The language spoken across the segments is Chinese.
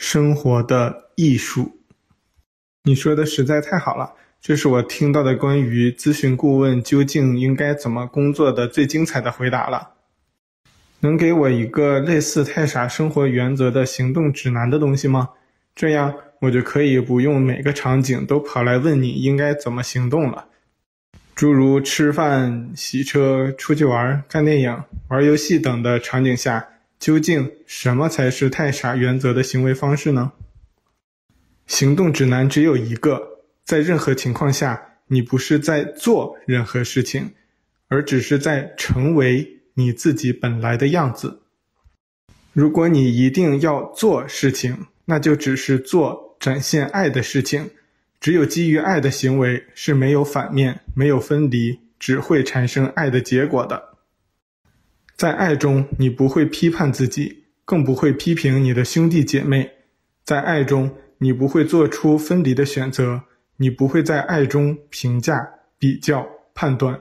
生活的艺术。你说的实在太好了，这是我听到的关于咨询顾问究竟应该怎么工作的最精彩的回答了。能给我一个类似太傻生活原则的行动指南的东西吗？这样我就可以不用每个场景都跑来问你应该怎么行动了。诸如吃饭、洗车、出去玩、看电影、玩游戏等的场景下，究竟什么才是太傻原则的行为方式呢？行动指南只有一个，在任何情况下，你不是在做任何事情，而只是在成为你自己本来的样子。如果你一定要做事情，那就只是做展现爱的事情。只有基于爱的行为是没有反面、没有分离，只会产生爱的结果的。在爱中，你不会批判自己，更不会批评你的兄弟姐妹。在爱中，你不会做出分离的选择，你不会在爱中评价、比较、判断。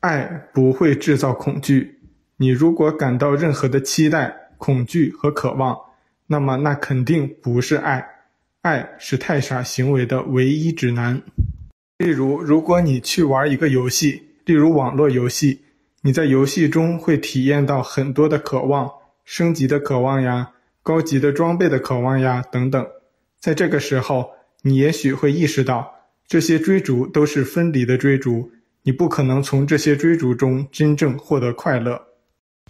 爱不会制造恐惧。你如果感到任何的期待、恐惧和渴望，那么那肯定不是爱。爱是太傻行为的唯一指南。例如，如果你去玩一个游戏，例如网络游戏，你在游戏中会体验到很多的渴望，升级的渴望呀，高级的装备的渴望呀，等等。在这个时候，你也许会意识到，这些追逐都是分离的追逐，你不可能从这些追逐中真正获得快乐。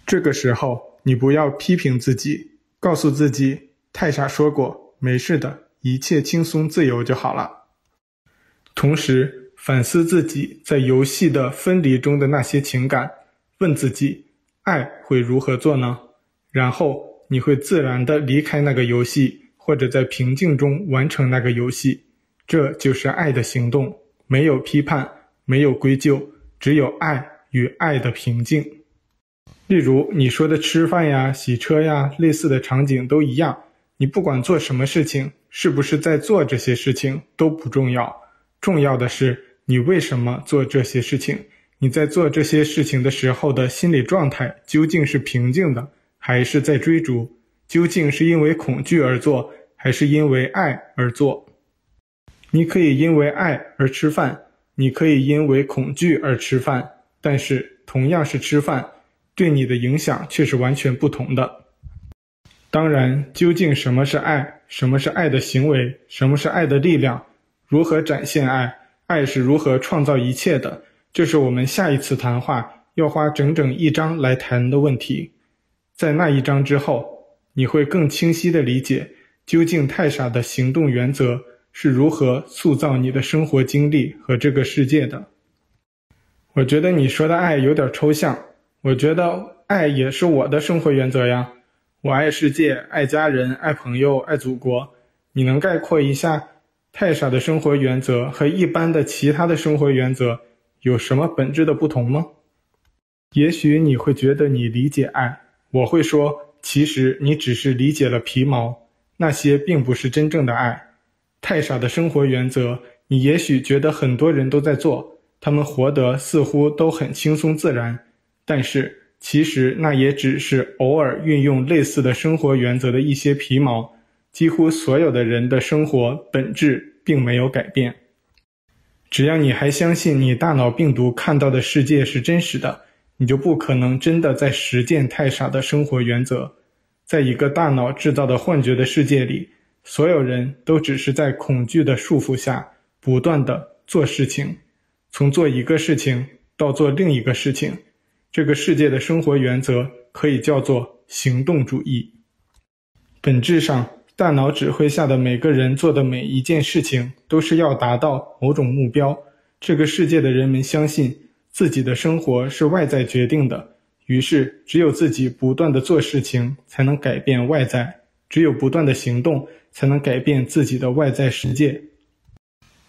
这个时候，你不要批评自己，告诉自己，太傻说过，没事的。一切轻松自由就好了。同时反思自己在游戏的分离中的那些情感，问自己：爱会如何做呢？然后你会自然的离开那个游戏，或者在平静中完成那个游戏。这就是爱的行动，没有批判，没有归咎，只有爱与爱的平静。例如你说的吃饭呀、洗车呀，类似的场景都一样。你不管做什么事情，是不是在做这些事情都不重要，重要的是你为什么做这些事情。你在做这些事情的时候的心理状态究竟是平静的，还是在追逐？究竟是因为恐惧而做，还是因为爱而做？你可以因为爱而吃饭，你可以因为恐惧而吃饭，但是同样是吃饭，对你的影响却是完全不同的。当然，究竟什么是爱？什么是爱的行为？什么是爱的力量？如何展现爱？爱是如何创造一切的？这是我们下一次谈话要花整整一章来谈的问题。在那一章之后，你会更清晰地理解，究竟太傻的行动原则是如何塑造你的生活经历和这个世界的。我觉得你说的爱有点抽象，我觉得爱也是我的生活原则呀。我爱世界，爱家人，爱朋友，爱祖国。你能概括一下太傻的生活原则和一般的其他的生活原则有什么本质的不同吗？也许你会觉得你理解爱，我会说，其实你只是理解了皮毛，那些并不是真正的爱。太傻的生活原则，你也许觉得很多人都在做，他们活得似乎都很轻松自然，但是。其实那也只是偶尔运用类似的生活原则的一些皮毛，几乎所有的人的生活本质并没有改变。只要你还相信你大脑病毒看到的世界是真实的，你就不可能真的在实践太傻的生活原则。在一个大脑制造的幻觉的世界里，所有人都只是在恐惧的束缚下不断的做事情，从做一个事情到做另一个事情。这个世界的生活原则可以叫做行动主义。本质上，大脑指挥下的每个人做的每一件事情，都是要达到某种目标。这个世界的人们相信自己的生活是外在决定的，于是只有自己不断地做事情，才能改变外在；只有不断地行动，才能改变自己的外在世界，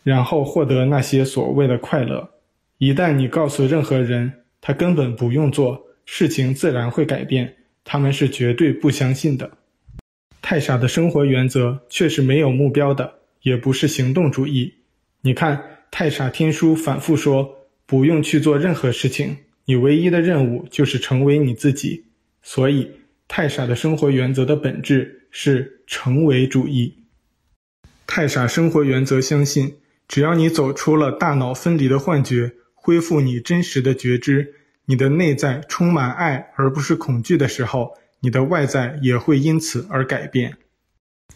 然后获得那些所谓的快乐。一旦你告诉任何人，他根本不用做，事情自然会改变。他们是绝对不相信的。太傻的生活原则却是没有目标的，也不是行动主义。你看，太傻天书反复说，不用去做任何事情，你唯一的任务就是成为你自己。所以，太傻的生活原则的本质是成为主义。太傻生活原则相信，只要你走出了大脑分离的幻觉，恢复你真实的觉知，你的内在充满爱而不是恐惧的时候，你的外在也会因此而改变。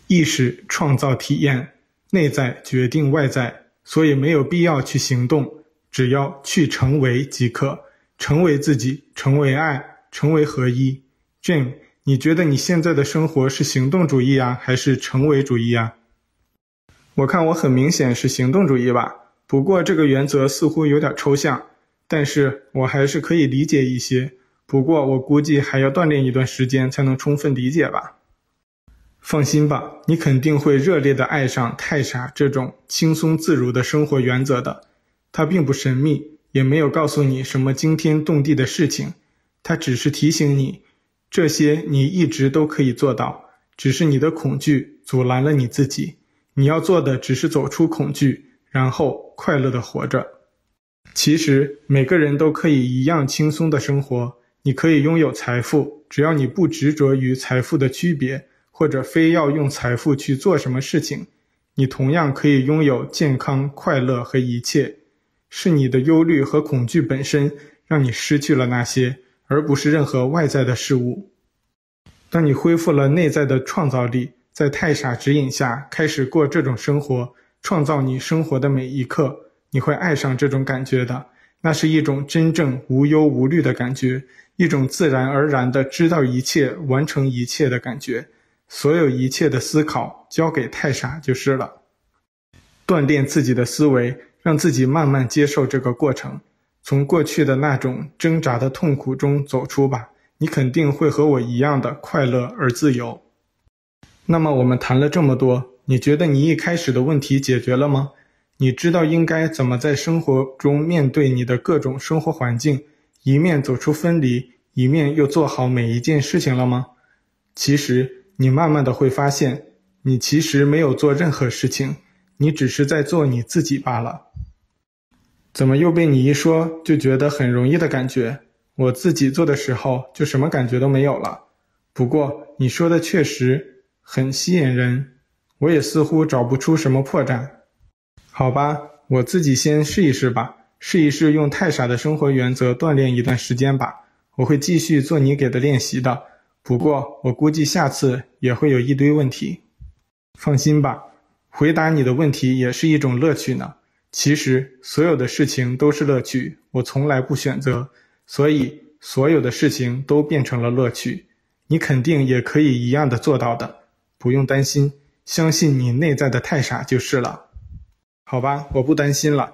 意识创造体验，内在决定外在，所以没有必要去行动，只要去成为即可，成为自己，成为爱，成为合一。Jane，你觉得你现在的生活是行动主义啊，还是成为主义啊？我看我很明显是行动主义吧，不过这个原则似乎有点抽象，但是我还是可以理解一些。不过我估计还要锻炼一段时间才能充分理解吧。放心吧，你肯定会热烈地爱上太傻这种轻松自如的生活原则的。它并不神秘，也没有告诉你什么惊天动地的事情，它只是提醒你，这些你一直都可以做到，只是你的恐惧阻拦了你自己。你要做的只是走出恐惧，然后快乐地活着。其实每个人都可以一样轻松地生活，你可以拥有财富，只要你不执着于财富的区别。或者非要用财富去做什么事情，你同样可以拥有健康、快乐和一切。是你的忧虑和恐惧本身让你失去了那些，而不是任何外在的事物。当你恢复了内在的创造力，在太傻指引下开始过这种生活，创造你生活的每一刻，你会爱上这种感觉的。那是一种真正无忧无虑的感觉，一种自然而然的知道一切、完成一切的感觉。所有一切的思考交给太傻就是了。锻炼自己的思维，让自己慢慢接受这个过程，从过去的那种挣扎的痛苦中走出吧。你肯定会和我一样的快乐而自由。那么我们谈了这么多，你觉得你一开始的问题解决了吗？你知道应该怎么在生活中面对你的各种生活环境，一面走出分离，一面又做好每一件事情了吗？其实。你慢慢的会发现，你其实没有做任何事情，你只是在做你自己罢了。怎么又被你一说就觉得很容易的感觉？我自己做的时候就什么感觉都没有了。不过你说的确实很吸引人，我也似乎找不出什么破绽。好吧，我自己先试一试吧，试一试用太傻的生活原则锻炼一段时间吧。我会继续做你给的练习的。不过，我估计下次也会有一堆问题。放心吧，回答你的问题也是一种乐趣呢。其实，所有的事情都是乐趣，我从来不选择，所以所有的事情都变成了乐趣。你肯定也可以一样的做到的，不用担心，相信你内在的太傻就是了。好吧，我不担心了，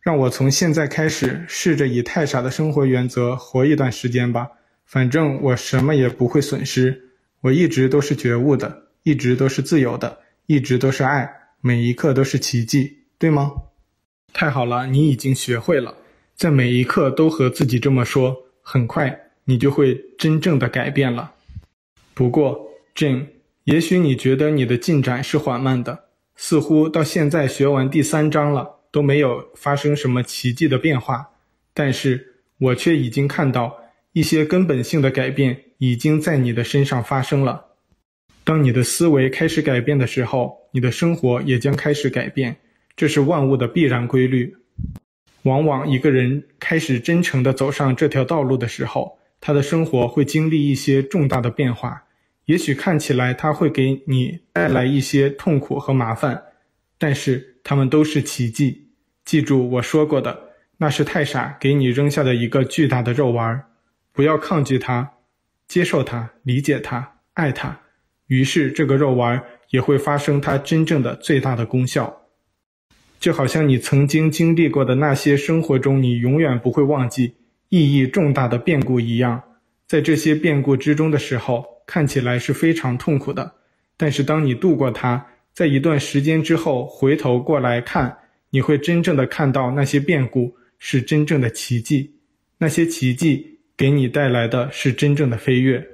让我从现在开始试着以太傻的生活原则活一段时间吧。反正我什么也不会损失，我一直都是觉悟的，一直都是自由的，一直都是爱，每一刻都是奇迹，对吗？太好了，你已经学会了，在每一刻都和自己这么说，很快你就会真正的改变了。不过，Jim，也许你觉得你的进展是缓慢的，似乎到现在学完第三章了，都没有发生什么奇迹的变化，但是我却已经看到。一些根本性的改变已经在你的身上发生了。当你的思维开始改变的时候，你的生活也将开始改变，这是万物的必然规律。往往一个人开始真诚地走上这条道路的时候，他的生活会经历一些重大的变化。也许看起来它会给你带来一些痛苦和麻烦，但是它们都是奇迹。记住我说过的，那是太傻给你扔下的一个巨大的肉丸儿。不要抗拒它，接受它，理解它，爱它，于是这个肉丸也会发生它真正的最大的功效。就好像你曾经经历过的那些生活中你永远不会忘记、意义重大的变故一样，在这些变故之中的时候，看起来是非常痛苦的。但是当你度过它，在一段时间之后回头过来看，你会真正的看到那些变故是真正的奇迹，那些奇迹。给你带来的是真正的飞跃。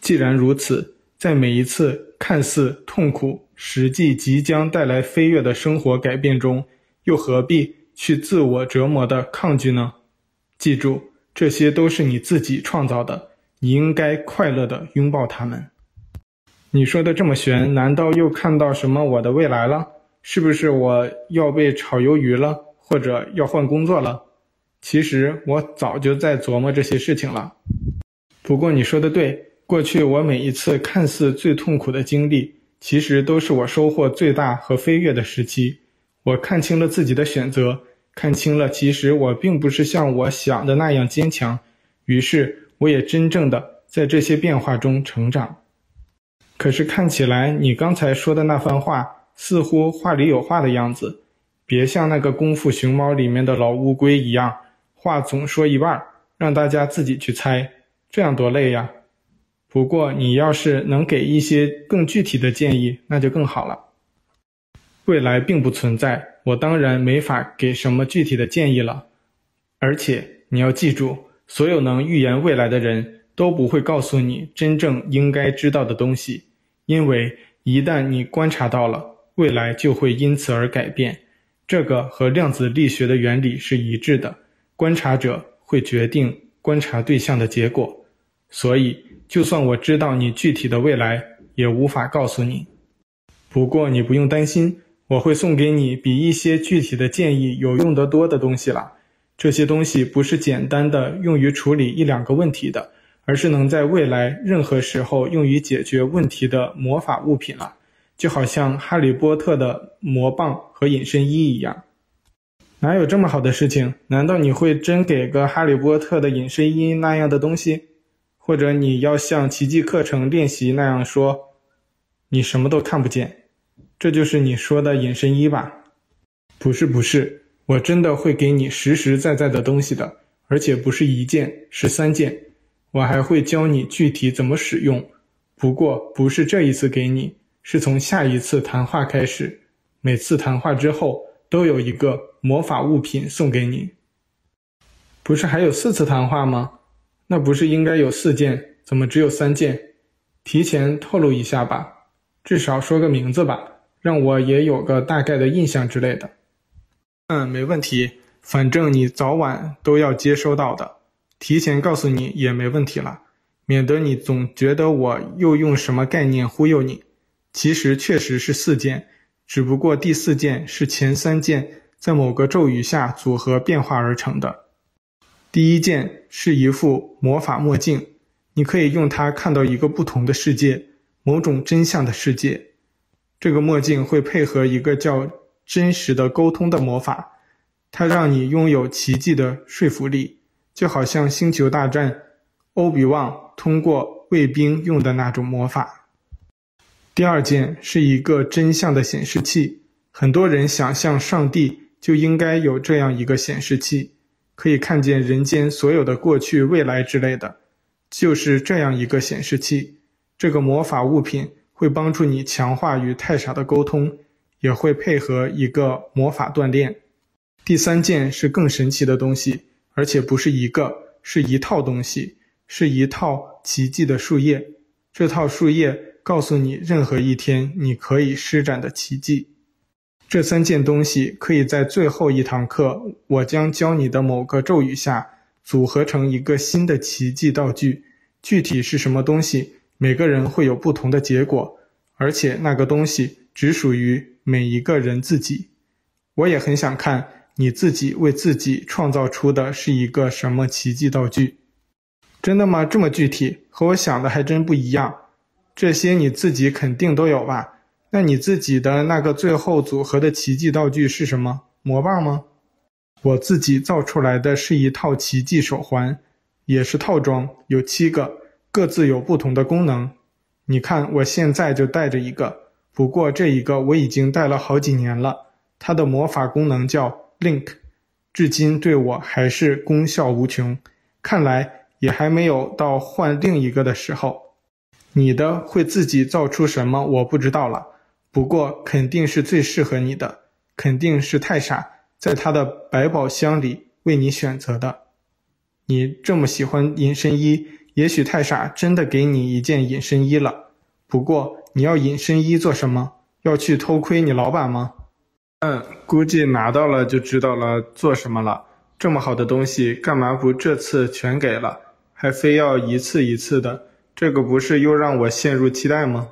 既然如此，在每一次看似痛苦、实际即将带来飞跃的生活改变中，又何必去自我折磨的抗拒呢？记住，这些都是你自己创造的，你应该快乐地拥抱他们。你说的这么悬，难道又看到什么我的未来了？是不是我要被炒鱿鱼了，或者要换工作了？其实我早就在琢磨这些事情了。不过你说的对，过去我每一次看似最痛苦的经历，其实都是我收获最大和飞跃的时期。我看清了自己的选择，看清了其实我并不是像我想的那样坚强，于是我也真正的在这些变化中成长。可是看起来你刚才说的那番话，似乎话里有话的样子，别像那个功夫熊猫里面的老乌龟一样，话总说一半，让大家自己去猜，这样多累呀。不过你要是能给一些更具体的建议，那就更好了。未来并不存在，我当然没法给什么具体的建议了。而且你要记住，所有能预言未来的人都不会告诉你真正应该知道的东西，因为一旦你观察到了，未来就会因此而改变。这个和量子力学的原理是一致的，观察者会决定观察对象的结果，所以。就算我知道你具体的未来，也无法告诉你。不过你不用担心，我会送给你比一些具体的建议有用得多的东西了。这些东西不是简单的用于处理一两个问题的，而是能在未来任何时候用于解决问题的魔法物品了。就好像哈利波特的魔棒和隐身衣一样。哪有这么好的事情？难道你会真给个哈利波特的隐身衣那样的东西？或者你要像奇迹课程练习那样说，你什么都看不见，这就是你说的隐身衣吧？不是不是，我真的会给你实实在在的东西的，而且不是一件，是三件。我还会教你具体怎么使用，不过不是这一次给你，是从下一次谈话开始，每次谈话之后都有一个魔法物品送给你。不是还有四次谈话吗？那不是应该有四件，怎么只有三件？提前透露一下吧，至少说个名字吧，让我也有个大概的印象之类的。嗯，没问题，反正你早晚都要接收到的，提前告诉你也没问题了，免得你总觉得我又用什么概念忽悠你。其实确实是四件，只不过第四件是前三件在某个咒语下组合变化而成的。第一件是一副魔法墨镜，你可以用它看到一个不同的世界，某种真相的世界。这个墨镜会配合一个叫真实的沟通的魔法，它让你拥有奇迹的说服力，就好像星球大战欧比旺通过卫兵用的那种魔法。第二件是一个真相的显示器，很多人想象上帝就应该有这样一个显示器。可以看见人间所有的过去、未来之类的，就是这样一个显示器。这个魔法物品会帮助你强化与太傻的沟通，也会配合一个魔法锻炼。第三件是更神奇的东西，而且不是一个，是一套东西，是一套奇迹的树叶。这套树叶告诉你，任何一天你可以施展的奇迹。这三件东西可以在最后一堂课，我将教你的某个咒语下组合成一个新的奇迹道具。具体是什么东西，每个人会有不同的结果，而且那个东西只属于每一个人自己。我也很想看你自己为自己创造出的是一个什么奇迹道具。真的吗？这么具体，和我想的还真不一样。这些你自己肯定都有吧？那你自己的那个最后组合的奇迹道具是什么？魔棒吗？我自己造出来的是一套奇迹手环，也是套装，有七个，各自有不同的功能。你看，我现在就带着一个，不过这一个我已经戴了好几年了，它的魔法功能叫 Link，至今对我还是功效无穷。看来也还没有到换另一个的时候。你的会自己造出什么？我不知道了。不过肯定是最适合你的，肯定是太傻在他的百宝箱里为你选择的。你这么喜欢隐身衣，也许太傻真的给你一件隐身衣了。不过你要隐身衣做什么？要去偷窥你老板吗？嗯，估计拿到了就知道了做什么了。这么好的东西，干嘛不这次全给了？还非要一次一次的，这个不是又让我陷入期待吗？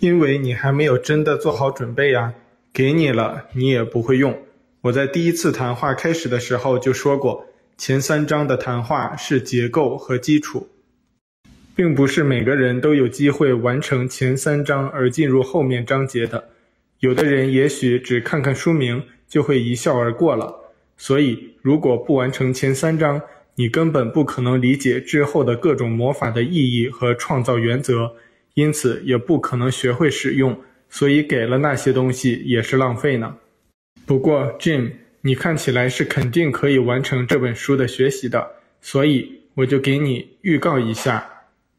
因为你还没有真的做好准备呀，给你了，你也不会用。我在第一次谈话开始的时候就说过，前三章的谈话是结构和基础，并不是每个人都有机会完成前三章而进入后面章节的。有的人也许只看看书名就会一笑而过了。所以，如果不完成前三章，你根本不可能理解之后的各种魔法的意义和创造原则。因此也不可能学会使用，所以给了那些东西也是浪费呢。不过，Jim，你看起来是肯定可以完成这本书的学习的，所以我就给你预告一下，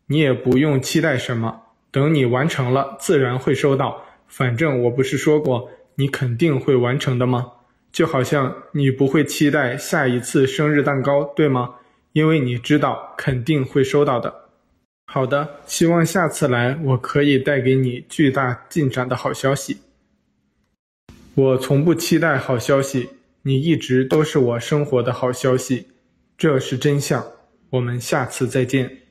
你也不用期待什么，等你完成了，自然会收到。反正我不是说过你肯定会完成的吗？就好像你不会期待下一次生日蛋糕，对吗？因为你知道肯定会收到的。好的，希望下次来我可以带给你巨大进展的好消息。我从不期待好消息，你一直都是我生活的好消息，这是真相。我们下次再见。